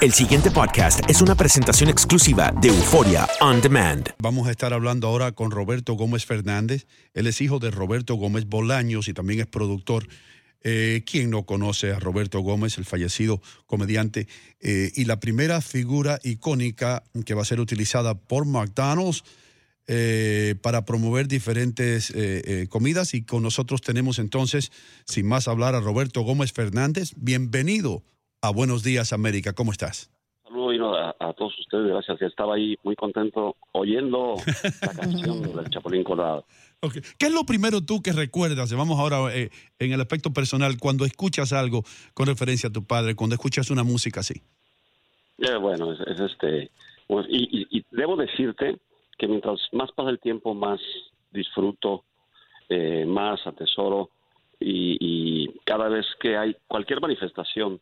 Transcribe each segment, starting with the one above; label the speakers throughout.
Speaker 1: El siguiente podcast es una presentación exclusiva de Euforia On Demand.
Speaker 2: Vamos a estar hablando ahora con Roberto Gómez Fernández. Él es hijo de Roberto Gómez Bolaños y también es productor. Eh, ¿Quién no conoce a Roberto Gómez, el fallecido comediante? Eh, y la primera figura icónica que va a ser utilizada por McDonald's eh, para promover diferentes comidas. Y con nosotros tenemos entonces, sin más hablar, a Roberto Gómez Fernández. Bienvenido a Buenos Días América. ¿Cómo estás?
Speaker 3: Saludos a, a, todos ustedes, gracias. Estaba ahí muy contento oyendo la canción del Chapulín Colorado.
Speaker 2: Okay. ¿Qué es lo primero tú que recuerdas? Vamos ahora eh, en el aspecto personal, cuando escuchas algo con referencia a tu padre, cuando escuchas una música así.
Speaker 3: Eh, bueno, es, es este. Pues, y, y, y, debo decirte que mientras más pasa el tiempo, más disfruto, eh, más atesoro y, y cada vez que hay cualquier manifestación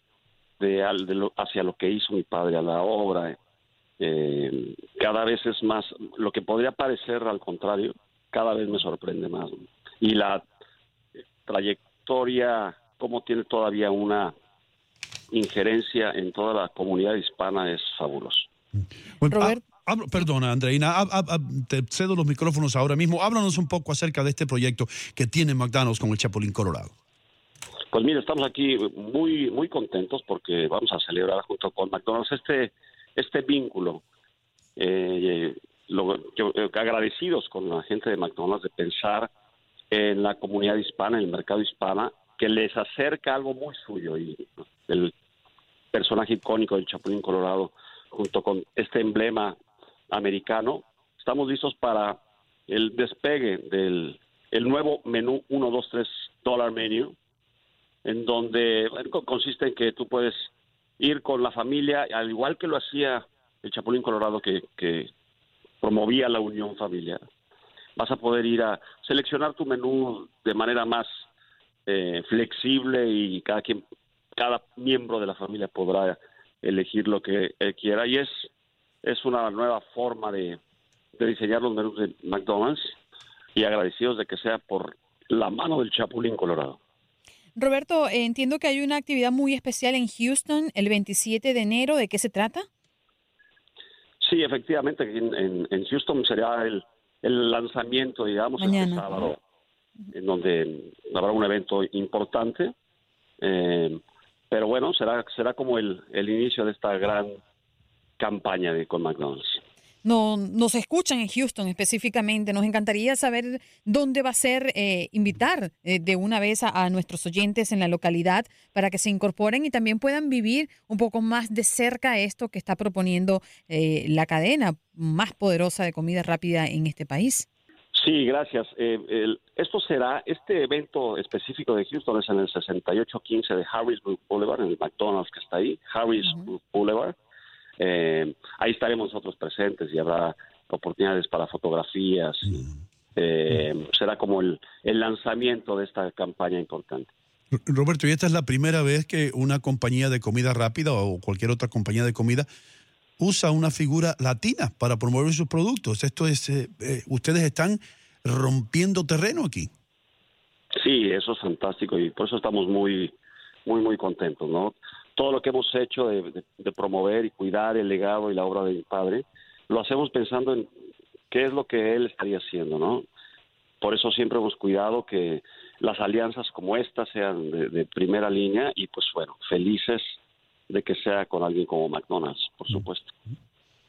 Speaker 3: de, de lo, hacia lo que hizo mi padre, a la obra. Eh, cada vez es más, lo que podría parecer al contrario, cada vez me sorprende más. Y la trayectoria, cómo tiene todavía una injerencia en toda la comunidad hispana es fabuloso.
Speaker 2: Bueno, Robert. Ah, hablo, perdona, Andreina, hab, hab, te cedo los micrófonos ahora mismo. Háblanos un poco acerca de este proyecto que tiene McDonald's con el Chapulín Colorado.
Speaker 3: Pues mire, estamos aquí muy muy contentos porque vamos a celebrar junto con McDonald's este este vínculo. Eh, lo, yo, agradecidos con la gente de McDonald's de pensar en la comunidad hispana, en el mercado hispana, que les acerca algo muy suyo y el personaje icónico del Chapulín Colorado junto con este emblema americano, estamos listos para el despegue del el nuevo menú 1, 2, 3 dólar menu, en donde consiste en que tú puedes ir con la familia, al igual que lo hacía el Chapulín Colorado que, que promovía la unión familiar. Vas a poder ir a seleccionar tu menú de manera más eh, flexible y cada quien, cada miembro de la familia podrá elegir lo que quiera y es es una nueva forma de diseñar los menús de McDonald's y agradecidos de que sea por la mano del Chapulín Colorado.
Speaker 4: Roberto, eh, entiendo que hay una actividad muy especial en Houston el 27 de enero. ¿De qué se trata?
Speaker 3: Sí, efectivamente, en, en, en Houston será el, el, lanzamiento, digamos,
Speaker 4: Mañana.
Speaker 3: este sábado, en donde habrá un evento importante. Eh, pero bueno, será será como el, el inicio de esta gran campaña de con McDonald's
Speaker 4: no, nos escuchan en Houston específicamente. Nos encantaría saber dónde va a ser eh, invitar eh, de una vez a, a, nuestros oyentes en la localidad para que se incorporen y también puedan vivir un poco más de cerca esto que está proponiendo eh, la cadena más poderosa de comida rápida en este país.
Speaker 3: Sí, gracias. Eh, el, esto será, este evento específico de Houston es en el 6815 de Harrisburg Boulevard, en el McDonald's que está ahí, Harrisburg uh -huh. Boulevard. Eh, ahí estaremos nosotros presentes y habrá oportunidades para fotografías. Eh, será como el, el, lanzamiento de esta campaña importante.
Speaker 2: Roberto, ¿y esta es la primera vez que una compañía de comida rápida o cualquier otra compañía de comida usa una figura latina para promover sus productos. Esto es, eh, eh, ustedes están rompiendo terreno aquí.
Speaker 3: Sí, eso es fantástico y por eso estamos muy, muy, muy contentos, ¿no? Todo lo que hemos hecho de, de- de promover y cuidar el legado y la obra de mi padre, lo hacemos pensando en qué es lo que él estaría haciendo, ¿no? Por eso siempre hemos cuidado que las alianzas como esta sean de, de primera línea y pues bueno, felices de que sea con alguien como McDonald's, por supuesto.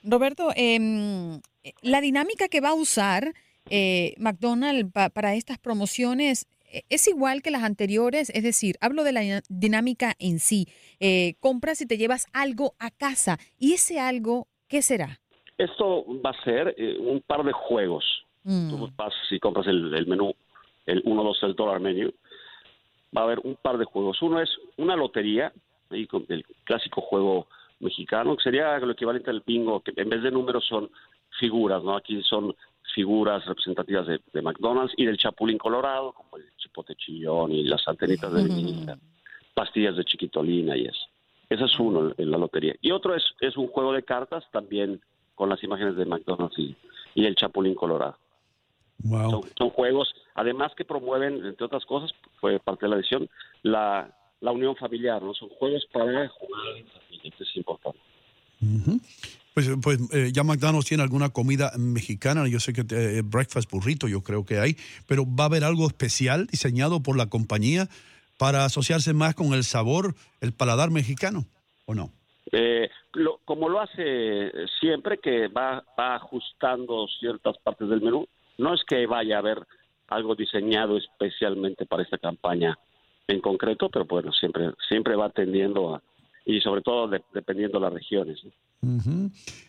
Speaker 4: Roberto, em, la dinámica que va a usar eh, McDonald's pa- para estas promociones eh, es igual que las anteriores, es decir, hablo de la dinámica en sí. Eh, compras y te llevas algo a casa. ¿Y ese algo qué será?
Speaker 3: Esto va a ser eh, un par de juegos.
Speaker 4: Mm.
Speaker 3: Tú vas y compras el, el menú, el 1, 2, 3 dólar menú. Va a haber un par de juegos. Uno es una lotería, ahí con el clásico juego mexicano, que sería lo equivalente al bingo, que en vez de números son figuras, ¿no? Aquí son figuras representativas de, de McDonald's y del Chapulín Colorado, como el chipote chillón y las antenitas de pastillas de chiquitolina y eso. Ese es uno en la lotería. Y otro es, es un juego de cartas también con las imágenes de McDonald's y, y el Chapulín Colorado.
Speaker 2: Wow.
Speaker 3: Son, son juegos, además que promueven, entre otras cosas, fue parte de la edición, la, la unión familiar, ¿no? Son juegos para jugar en familia, esto es importante.
Speaker 2: Pues, pues eh, ya McDonald's tiene alguna comida mexicana, yo sé que eh, breakfast burrito, yo creo que hay, pero va a haber algo especial diseñado por la compañía para asociarse más con el sabor, el paladar mexicano, ¿o no?
Speaker 3: Eh, lo- como lo hace siempre, que va, va ajustando ciertas partes del menú, no es que vaya a haber algo diseñado especialmente para esta campaña en concreto, pero bueno, siempre, siempre va tendiendo a, y sobre todo de- dependiendo de las regiones.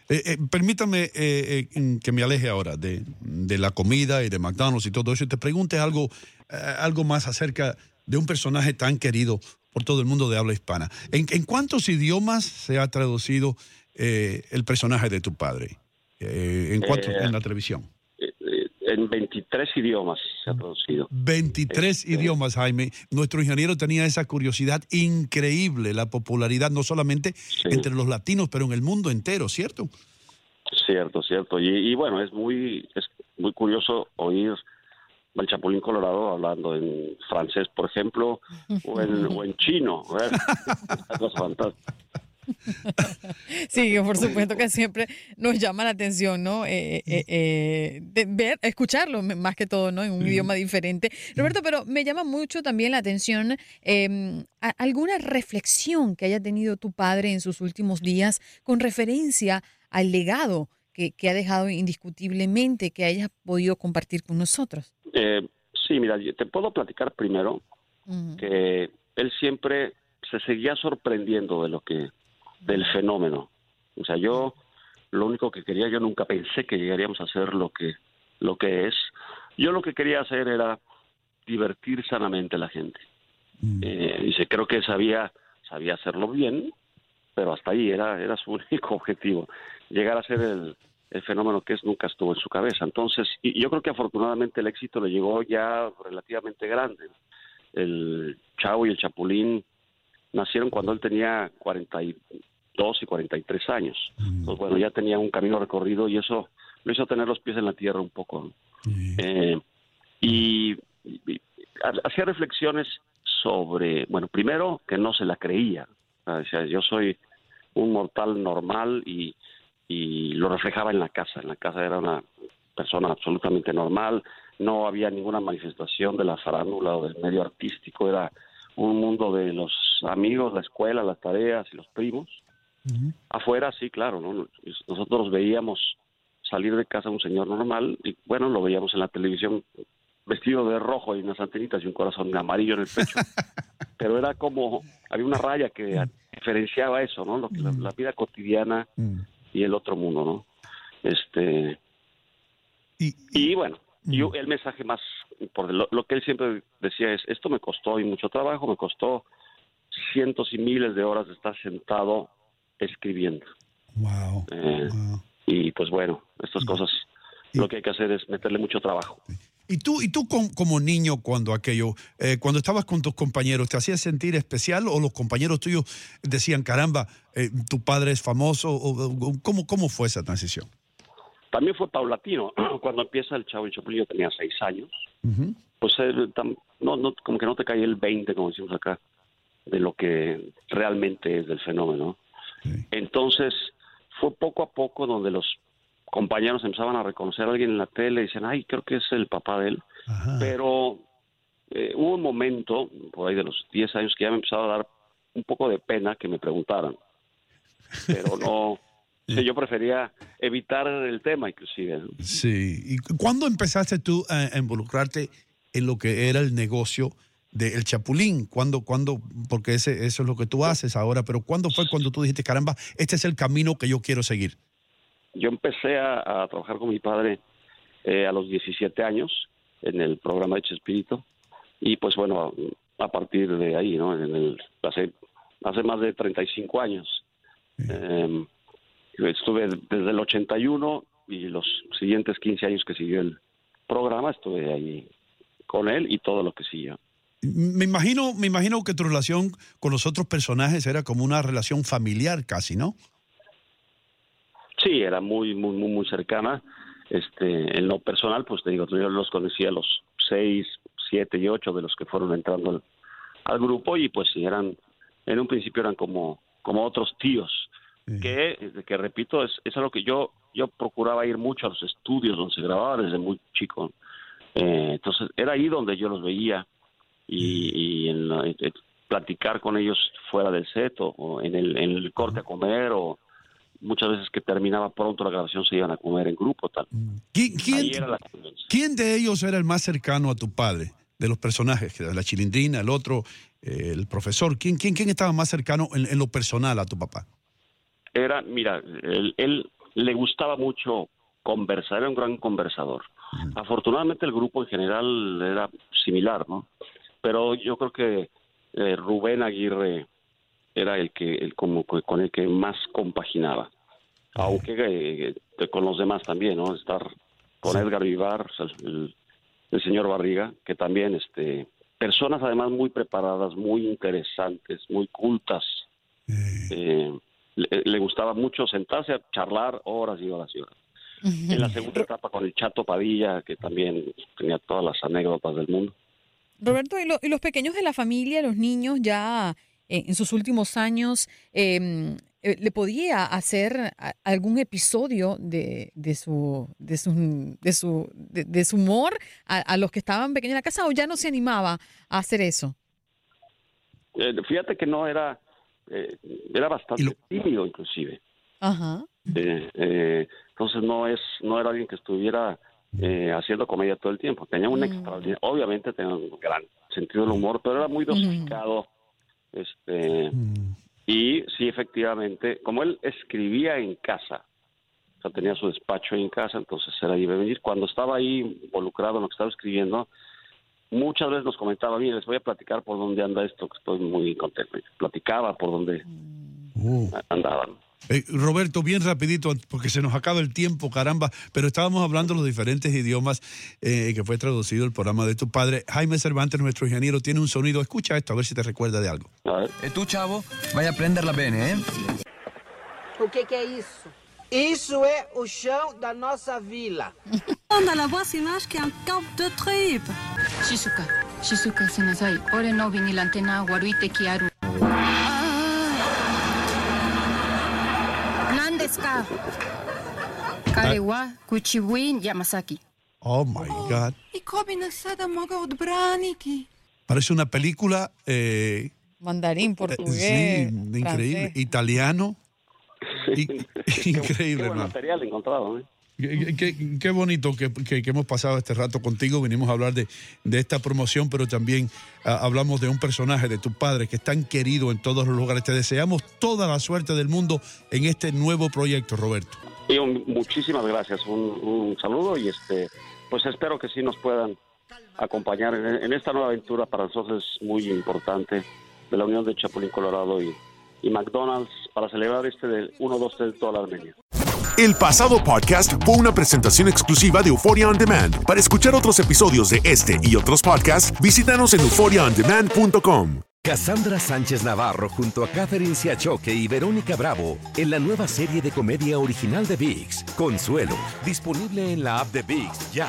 Speaker 2: Eh, eh, permítame eh, eh, que me aleje ahora de, de la comida y de McDonald's y todo eso y te pregunte algo, algo más acerca de un personaje tan querido por todo el mundo de habla hispana. ¿En, en cuántos idiomas se ha traducido el personaje de tu padre? ¿En cuántos en la televisión?
Speaker 3: En 23 idiomas se ha traducido.
Speaker 2: 23
Speaker 3: Este-
Speaker 2: idiomas, Jaime. Nuestro ingeniero tenía esa curiosidad increíble, la popularidad no solamente entre los latinos, pero en el mundo entero, ¿cierto?
Speaker 3: Cierto, cierto. Y, y bueno, es muy, es muy curioso oír al Chapulín Colorado hablando en francés, por ejemplo, o en, o en chino.
Speaker 4: Sí, que por supuesto que siempre nos llama la atención, ¿no? Eh, eh, eh, de ver, escucharlo más que todo, ¿no? En un idioma diferente. Roberto, pero me llama mucho también la atención eh, a- alguna reflexión que haya tenido tu padre en sus últimos días con referencia al legado que, que ha dejado indiscutiblemente que hayas podido compartir con nosotros.
Speaker 3: Eh, sí, mira, te puedo platicar primero que él siempre se seguía sorprendiendo de lo que del fenómeno. O sea, yo lo único que quería, yo nunca pensé que llegaríamos a hacer lo que lo que es. Yo lo que quería hacer era divertir sanamente a la gente. Eh, dice, creo que sabía sabía hacerlo bien, pero hasta ahí era era su único objetivo. Llegar a ser el, el fenómeno que es nunca estuvo en su cabeza. Entonces, y yo creo que afortunadamente el éxito le llegó ya relativamente grande. El Chavo y el Chapulín nacieron cuando él tenía 42 y 43 años. Pues bueno, ya tenía un camino recorrido y eso lo hizo tener los pies en la tierra un poco. ¿no? Eh, y, y- ha- hacía reflexiones sobre, bueno, primero que no se la creía. O sea, yo soy un mortal normal y, y lo reflejaba en la casa. En la casa era una persona absolutamente normal, no había ninguna manifestación de la farándula o del medio artístico, era un mundo de los amigos, la escuela, las tareas y los primos. Afuera, sí, claro, ¿no? nosotros veíamos salir de casa un señor normal y bueno, lo veíamos en la televisión vestido de rojo y unas antenitas y un corazón amarillo en el pecho. Pero era como, había una raya que diferenciaba eso, ¿no? Lo que, la, la vida cotidiana y el otro mundo, ¿no? Este y, bueno, yo el mensaje más por lo, lo que él siempre decía es esto me costó y mucho trabajo, me costó cientos y miles de horas de estar sentado escribiendo.
Speaker 2: Wow.
Speaker 3: Eh, Y pues bueno, estas cosas lo que hay que hacer es meterle mucho trabajo.
Speaker 2: ¿Y tú, y tú com- como niño cuando aquello, eh, cuando estabas con tus compañeros, ¿te hacías sentir especial o los compañeros tuyos decían, caramba, eh, tu padre es famoso? O, o- ¿cómo, ¿Cómo fue esa transición?
Speaker 3: También fue paulatino. Cuando empieza el Chavo y Chapulín, yo tenía seis años. Pues no, como que no te cae el 20, como decimos acá, de lo que realmente es del fenómeno. Entonces, fue poco a poco donde los compañeros empezaban a reconocer a alguien en la tele y dicen, ay, creo que es el papá de él. Pero eh, hubo un momento, por ahí de los 10 años, que ya me empezaba a dar un poco de pena que me preguntaran. Pero no, sí, yo prefería evitar el tema, inclusive.
Speaker 2: Sí. ¿Y cu- cuándo empezaste tú a involucrarte en lo que era el negocio del Chapulín? ¿Cuándo, cuándo? Porque ese, eso es lo que tú haces ahora, pero ¿cuándo fue cuando tú dijiste, caramba, este es el camino que yo quiero seguir?
Speaker 3: Yo empecé a, a trabajar con mi padre eh, a los 17 años en el programa de Chespirito y pues bueno, a, a partir de ahí, ¿no? En el, hace, hace más de 35 años. Eh, estuve desde el 81 y los siguientes 15 años que siguió el programa estuve ahí con él y todo lo que siguió.
Speaker 2: Me imagino, me imagino que tu relación con los otros personajes era como una relación familiar casi, ¿no?
Speaker 3: Sí, era muy, muy, muy, muy cercana. Este, en lo personal, pues te digo, yo los conocí a los seis, siete y ocho de los que fueron entrando al, al grupo y pues sí, eran, en un principio eran como, como otros tíos. Que, que repito, es, es algo que yo, yo procuraba ir mucho a los estudios donde se grababa desde muy chico. Eh, entonces, era ahí donde yo los veía y, y en la- platicar con ellos fuera del set o, en, el, en el corte a comer o muchas veces que terminaba pronto la grabación se iban a comer en grupo tal.
Speaker 2: ¿Qui- ¿Quién,
Speaker 3: convivencia.
Speaker 2: quién de ellos era el más cercano a tu padre? De los personajes, la chilindrina, el otro, eh, el profesor. ¿Quién, quién, quién estaba más cercano en, en lo personal a tu papá?
Speaker 3: Era, mira, él, él le gustaba mucho conversar, era un gran conversador. Afortunadamente el grupo en general era similar, ¿no? Pero yo creo que eh, Rubén Aguirre era el que, el como que- con el que más compaginaba. Aunque eh, eh, con los demás también, ¿no? Estar con Edgar Vivar, el, el señor Barriga, que también, este, personas además muy preparadas, muy interesantes, muy cultas. Eh, le, le gustaba mucho sentarse a charlar horas y horas y horas. En la segunda etapa con el Chato Padilla, que también tenía todas las anécdotas del mundo.
Speaker 4: Roberto, ¿y, lo- y los pequeños de la familia, los niños ya eh, en sus últimos años, eh, eh, ¿le podía hacer a- algún episodio de, de su de su de su de, de su humor a, a los que estaban pequeños en la casa o ya no se animaba a hacer eso?
Speaker 3: Eh, fíjate que no era, eh, era bastante tímido inclusive.
Speaker 4: Ajá.
Speaker 3: Eh, eh, entonces no es, no era alguien que estuviera eh, haciendo comedia todo el tiempo. Tenía un extraordinario, obviamente tenía un gran sentido del humor, pero era muy dosificado. Este, y sí, efectivamente, como él escribía en casa, o sea, tenía su despacho en casa, entonces era iba a venir. Cuando estaba ahí involucrado en lo que estaba escribiendo, muchas veces nos comentaba, mire, les voy a platicar por dónde anda esto, que estoy muy contento. Y Platicaba por dónde andaban.
Speaker 2: Eh, Roberto, bien rapidito, porque se nos acaba el tiempo, caramba, pero estábamos hablando los diferentes idiomas eh, que fue traducido el programa de tu padre. Jaime Cervantes, nuestro ingeniero, tiene un sonido. Escucha esto, a ver si te recuerda de algo.
Speaker 5: E eh, tu, chavo, vai aprender la bene, eh?
Speaker 6: O que, que é isso? Isso o chão da nossa vila.
Speaker 7: Anda la voz y más que un camp de
Speaker 8: trip. Shizuka, Shizuka, senazai, ore no vinilante na waruite kiaru. Alaska, Kalewa, Kuchiwin, Yamazaki.
Speaker 2: Oh my God. Parece una película. Eh,
Speaker 4: Mandarín, portugués.
Speaker 2: Eh, sí, increíble.
Speaker 4: Francés.
Speaker 2: Italiano. Sí. increíble,
Speaker 3: qué, qué
Speaker 2: buen
Speaker 3: material encontrado, ¿eh?
Speaker 2: Qué, bonito que, hemos pasado este rato contigo. Vinimos a hablar de, esta promoción, pero también ah, hablamos de un personaje, de tu padre, que es tan querido en todos los lugares. Te deseamos toda la suerte del mundo en este nuevo proyecto, Roberto.
Speaker 3: Muchísimas gracias, un, saludo y este, pues espero que sí nos puedan acompañar en, esta nueva aventura para nosotros es muy importante de la unión de Chapulín Colorado y, McDonald's para celebrar este del 1, 2, 3 dólar medio.
Speaker 1: El pasado podcast fue una presentación exclusiva de Euphoria On Demand. Para escuchar otros episodios de este y otros podcasts, visítanos en euphoriaondemand.com.
Speaker 9: Cassandra Sánchez Navarro junto a Catherine Siachoque y Verónica Bravo en la nueva serie de comedia original de VIX, Consuelo, disponible en la app de VIX ya.